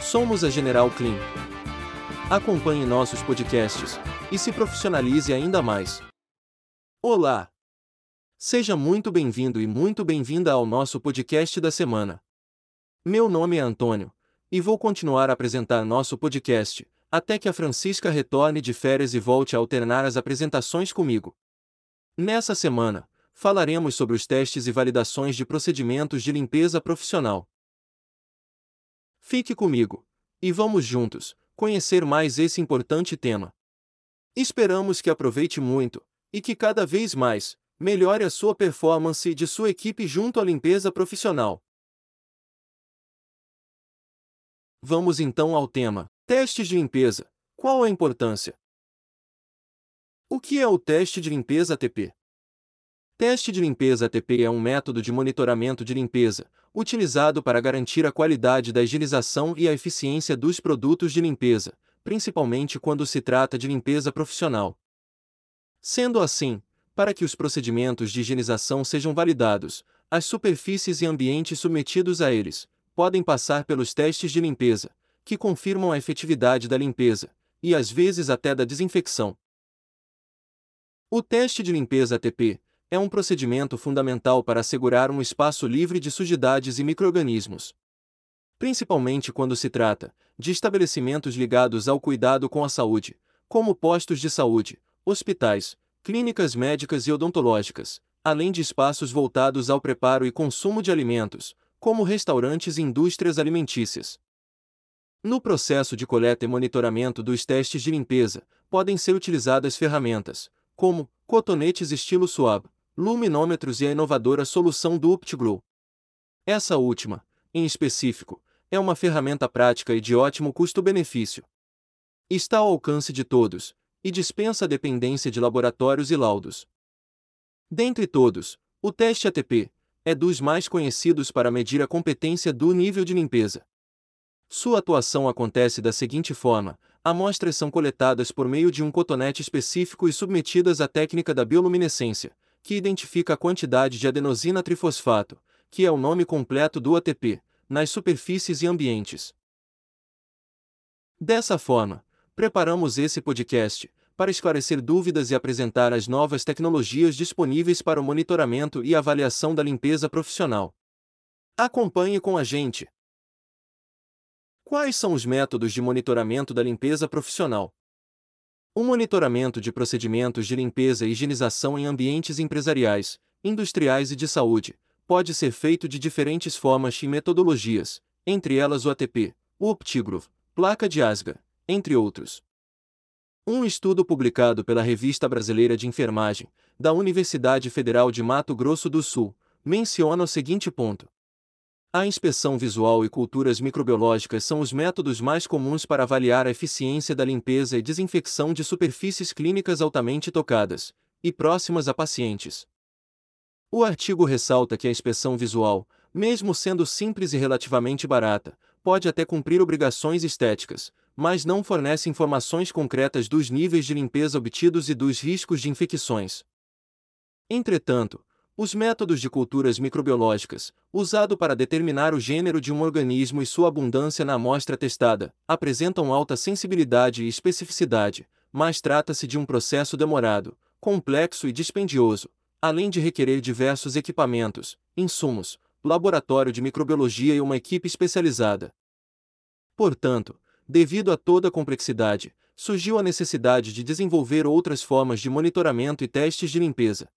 Somos a General Clean. Acompanhe nossos podcasts e se profissionalize ainda mais. Olá! Seja muito bem-vindo e muito bem-vinda ao nosso podcast da semana. Meu nome é Antônio e vou continuar a apresentar nosso podcast até que a Francisca retorne de férias e volte a alternar as apresentações comigo. Nessa semana, falaremos sobre os testes e validações de procedimentos de limpeza profissional. Fique comigo e vamos juntos conhecer mais esse importante tema. Esperamos que aproveite muito e que cada vez mais melhore a sua performance de sua equipe junto à limpeza profissional. Vamos então ao tema: testes de limpeza. Qual a importância? O que é o teste de limpeza ATP? Teste de limpeza ATP é um método de monitoramento de limpeza, utilizado para garantir a qualidade da higienização e a eficiência dos produtos de limpeza, principalmente quando se trata de limpeza profissional. Sendo assim, para que os procedimentos de higienização sejam validados, as superfícies e ambientes submetidos a eles podem passar pelos testes de limpeza, que confirmam a efetividade da limpeza, e às vezes até da desinfecção. O teste de limpeza ATP é um procedimento fundamental para assegurar um espaço livre de sujidades e microrganismos. Principalmente quando se trata de estabelecimentos ligados ao cuidado com a saúde, como postos de saúde, hospitais, clínicas médicas e odontológicas, além de espaços voltados ao preparo e consumo de alimentos, como restaurantes e indústrias alimentícias. No processo de coleta e monitoramento dos testes de limpeza, podem ser utilizadas ferramentas, como cotonetes estilo suave, luminômetros e a inovadora solução do UptGlow. Essa última, em específico, é uma ferramenta prática e de ótimo custo-benefício. Está ao alcance de todos, e dispensa a dependência de laboratórios e laudos. Dentre todos, o teste ATP é dos mais conhecidos para medir a competência do nível de limpeza. Sua atuação acontece da seguinte forma: amostras são coletadas por meio de um cotonete específico e submetidas à técnica da bioluminescência, que identifica a quantidade de adenosina trifosfato, que é o nome completo do ATP, nas superfícies e ambientes. Dessa forma, preparamos esse podcast para esclarecer dúvidas e apresentar as novas tecnologias disponíveis para o monitoramento e avaliação da limpeza profissional. Acompanhe com a gente. Quais são os métodos de monitoramento da limpeza profissional? O monitoramento de procedimentos de limpeza e higienização em ambientes empresariais, industriais e de saúde pode ser feito de diferentes formas e metodologias, entre elas o ATP, o Optigrove, placa de Asga, entre outros. Um estudo publicado pela Revista Brasileira de Enfermagem, da Universidade Federal de Mato Grosso do Sul, menciona o seguinte ponto: a inspeção visual e culturas microbiológicas são os métodos mais comuns para avaliar a eficiência da limpeza e desinfecção de superfícies clínicas altamente tocadas e próximas a pacientes. O artigo ressalta que a inspeção visual, mesmo sendo simples e relativamente barata, pode até cumprir obrigações estéticas, mas não fornece informações concretas dos níveis de limpeza obtidos e dos riscos de infecções. Entretanto, os métodos de culturas microbiológicas, usado para determinar o gênero de um organismo e sua abundância na amostra testada, apresentam alta sensibilidade e especificidade, mas trata-se de um processo demorado, complexo e dispendioso, além de requerer diversos equipamentos, insumos, laboratório de microbiologia e uma equipe especializada. Portanto, devido a toda a complexidade, surgiu a necessidade de desenvolver outras formas de monitoramento e testes de limpeza.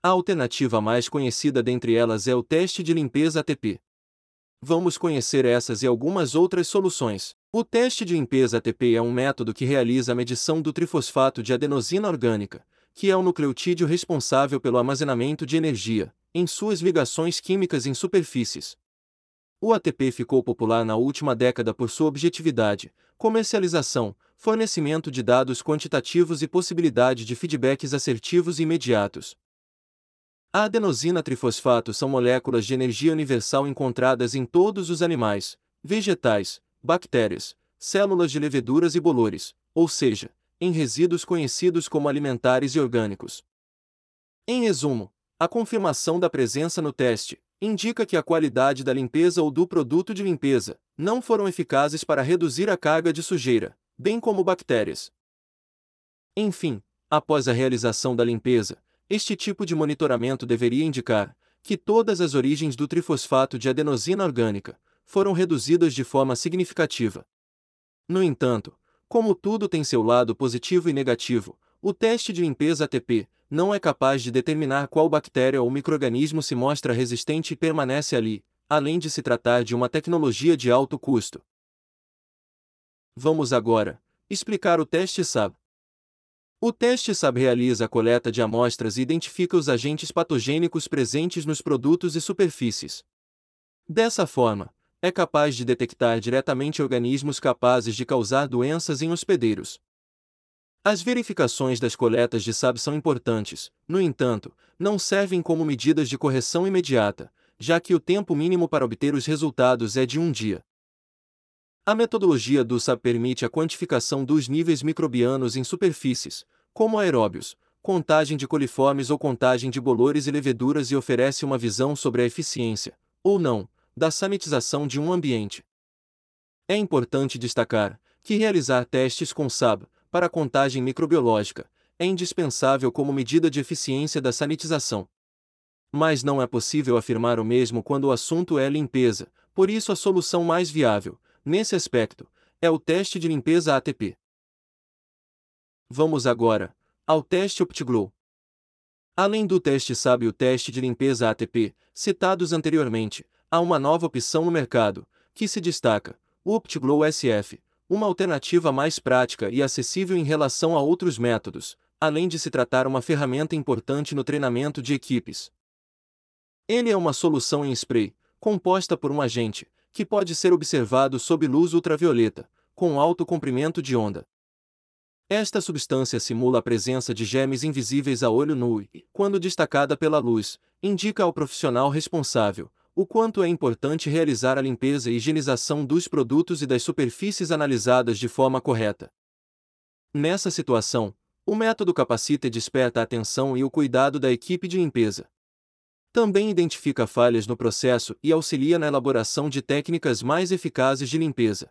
A alternativa mais conhecida dentre elas é o teste de limpeza ATP. Vamos conhecer essas e algumas outras soluções. O teste de limpeza ATP é um método que realiza a medição do trifosfato de adenosina orgânica, que é o nucleotídeo responsável pelo armazenamento de energia, em suas ligações químicas em superfícies. O ATP ficou popular na última década por sua objetividade, comercialização, fornecimento de dados quantitativos e possibilidade de feedbacks assertivos e imediatos. A adenosina trifosfato são moléculas de energia universal encontradas em todos os animais, vegetais, bactérias, células de leveduras e bolores, ou seja, em resíduos conhecidos como alimentares e orgânicos. Em resumo, a confirmação da presença no teste indica que a qualidade da limpeza ou do produto de limpeza não foram eficazes para reduzir a carga de sujeira, bem como bactérias. Enfim, após a realização da limpeza, este tipo de monitoramento deveria indicar que todas as origens do trifosfato de adenosina orgânica foram reduzidas de forma significativa. No entanto, como tudo tem seu lado positivo e negativo, o teste de limpeza ATP não é capaz de determinar qual bactéria ou microorganismo se mostra resistente e permanece ali, além de se tratar de uma tecnologia de alto custo. Vamos agora explicar o teste SAB. O teste SAB realiza a coleta de amostras e identifica os agentes patogênicos presentes nos produtos e superfícies. Dessa forma, é capaz de detectar diretamente organismos capazes de causar doenças em hospedeiros. As verificações das coletas de SAB são importantes, no entanto, não servem como medidas de correção imediata, já que o tempo mínimo para obter os resultados é de um dia. A metodologia do SAB permite a quantificação dos níveis microbianos em superfícies, como aeróbios, contagem de coliformes ou contagem de bolores e leveduras e oferece uma visão sobre a eficiência, ou não, da sanitização de um ambiente. É importante destacar que realizar testes com SAB para contagem microbiológica, é indispensável como medida de eficiência da sanitização. Mas não é possível afirmar o mesmo quando o assunto é limpeza, por isso a solução mais viável, nesse aspecto, é o teste de limpeza ATP. Vamos agora ao teste OptiGlow. Além do teste SAB e o teste de limpeza ATP, citados anteriormente, há uma nova opção no mercado, que se destaca, o OptiGlow SF, uma alternativa mais prática e acessível em relação a outros métodos, além de se tratar uma ferramenta importante no treinamento de equipes. Ele é uma solução em spray, composta por um agente, que pode ser observado sob luz ultravioleta, com alto comprimento de onda. Esta substância simula a presença de gemes invisíveis a olho nu e, quando destacada pela luz, indica ao profissional responsável, o quanto é importante realizar a limpeza e higienização dos produtos e das superfícies analisadas de forma correta. Nessa situação, o método capacita e desperta a atenção e o cuidado da equipe de limpeza. Também identifica falhas no processo e auxilia na elaboração de técnicas mais eficazes de limpeza.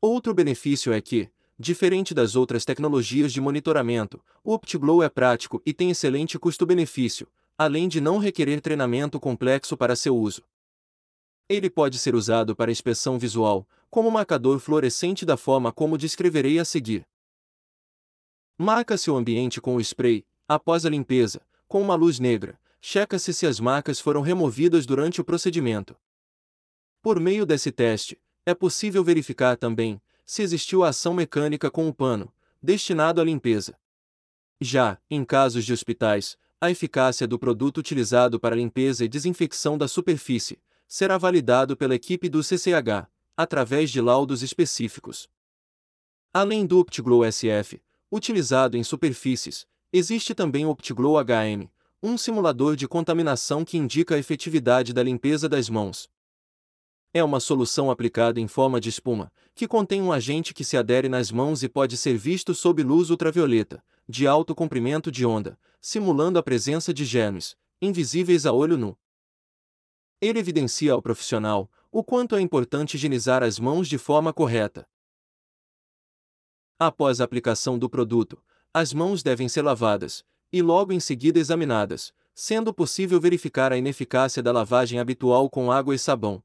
Outro benefício é que, diferente das outras tecnologias de monitoramento, o OptiGlow é prático e tem excelente custo-benefício, além de não requerer treinamento complexo para seu uso. Ele pode ser usado para inspeção visual, como marcador fluorescente da forma como descreverei a seguir. Marca-se o ambiente com o spray, após a limpeza, com uma luz negra, checa-se se as marcas foram removidas durante o procedimento. Por meio desse teste, é possível verificar também se existiu a ação mecânica com o pano, destinado à limpeza. Já, em casos de hospitais, a eficácia do produto utilizado para limpeza e desinfecção da superfície será validado pela equipe do CCH, através de laudos específicos. Além do OptiGlow SF, utilizado em superfícies, existe também o OptiGlow HM, um simulador de contaminação que indica a efetividade da limpeza das mãos. É uma solução aplicada em forma de espuma, que contém um agente que se adere nas mãos e pode ser visto sob luz ultravioleta, de alto comprimento de onda, simulando a presença de germes, invisíveis a olho nu. Ele evidencia ao profissional o quanto é importante higienizar as mãos de forma correta. Após a aplicação do produto, as mãos devem ser lavadas, e logo em seguida examinadas, sendo possível verificar a ineficácia da lavagem habitual com água e sabão.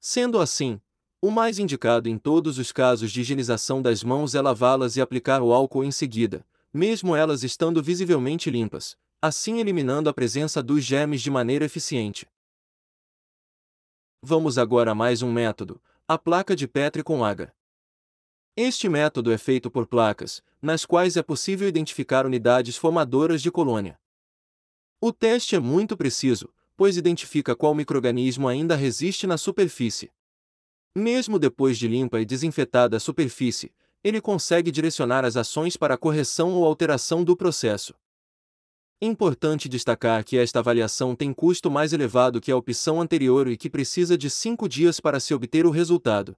Sendo assim, o mais indicado em todos os casos de higienização das mãos é lavá-las e aplicar o álcool em seguida, mesmo elas estando visivelmente limpas, assim eliminando a presença dos germes de maneira eficiente. Vamos agora a mais um método, a placa de Petri com agar. Este método é feito por placas, nas quais é possível identificar unidades formadoras de colônia. O teste é muito preciso, pois identifica qual microorganismo ainda resiste na superfície. Mesmo depois de limpa e desinfetada a superfície, ele consegue direcionar as ações para a correção ou alteração do processo. Importante destacar que esta avaliação tem custo mais elevado que a opção anterior e que precisa de 5 dias para se obter o resultado.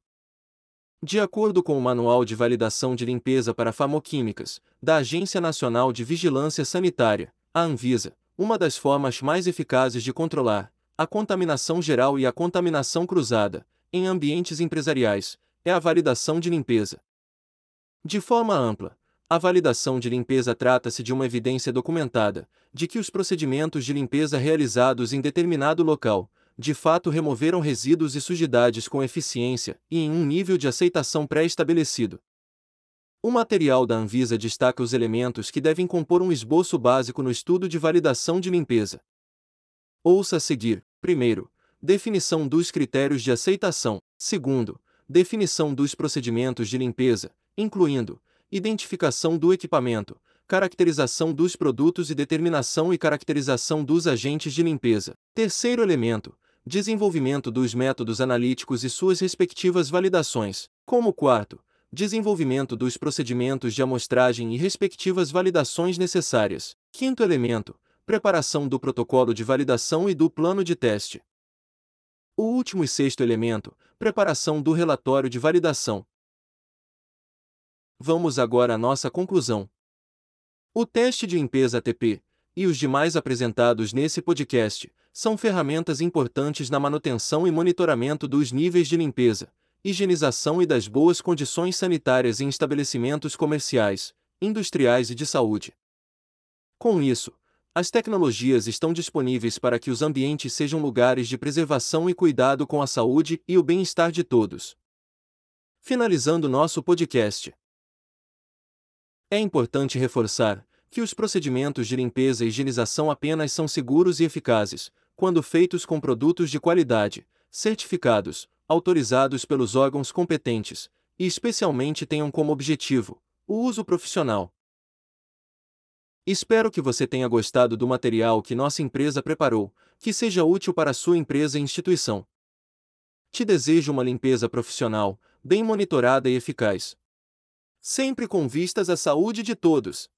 De acordo com o Manual de Validação de Limpeza para Farmoquímicas, da Agência Nacional de Vigilância Sanitária, a Anvisa, uma das formas mais eficazes de controlar a contaminação geral e a contaminação cruzada, em ambientes empresariais, é a validação de limpeza. De forma ampla, a validação de limpeza trata-se de uma evidência documentada de que os procedimentos de limpeza realizados em determinado local, de fato removeram resíduos e sujidades com eficiência e em um nível de aceitação pré-estabelecido. O material da Anvisa destaca os elementos que devem compor um esboço básico no estudo de validação de limpeza. Ouça a seguir: primeiro, definição dos critérios de aceitação, segundo, definição dos procedimentos de limpeza, incluindo identificação do equipamento, caracterização dos produtos e determinação e caracterização dos agentes de limpeza. Terceiro elemento, desenvolvimento dos métodos analíticos e suas respectivas validações. Como quarto, desenvolvimento dos procedimentos de amostragem e respectivas validações necessárias. Quinto elemento, preparação do protocolo de validação e do plano de teste. O último e sexto elemento, preparação do relatório de validação. Vamos agora à nossa conclusão. O teste de limpeza ATP e os demais apresentados nesse podcast são ferramentas importantes na manutenção e monitoramento dos níveis de limpeza, higienização e das boas condições sanitárias em estabelecimentos comerciais, industriais e de saúde. Com isso, as tecnologias estão disponíveis para que os ambientes sejam lugares de preservação e cuidado com a saúde e o bem-estar de todos. Finalizando nosso podcast. É importante reforçar que os procedimentos de limpeza e higienização apenas são seguros e eficazes quando feitos com produtos de qualidade, certificados, autorizados pelos órgãos competentes e especialmente tenham como objetivo o uso profissional. Espero que você tenha gostado do material que nossa empresa preparou, que seja útil para sua empresa e instituição. Te desejo uma limpeza profissional, bem monitorada e eficaz. Sempre com vistas à saúde de todos.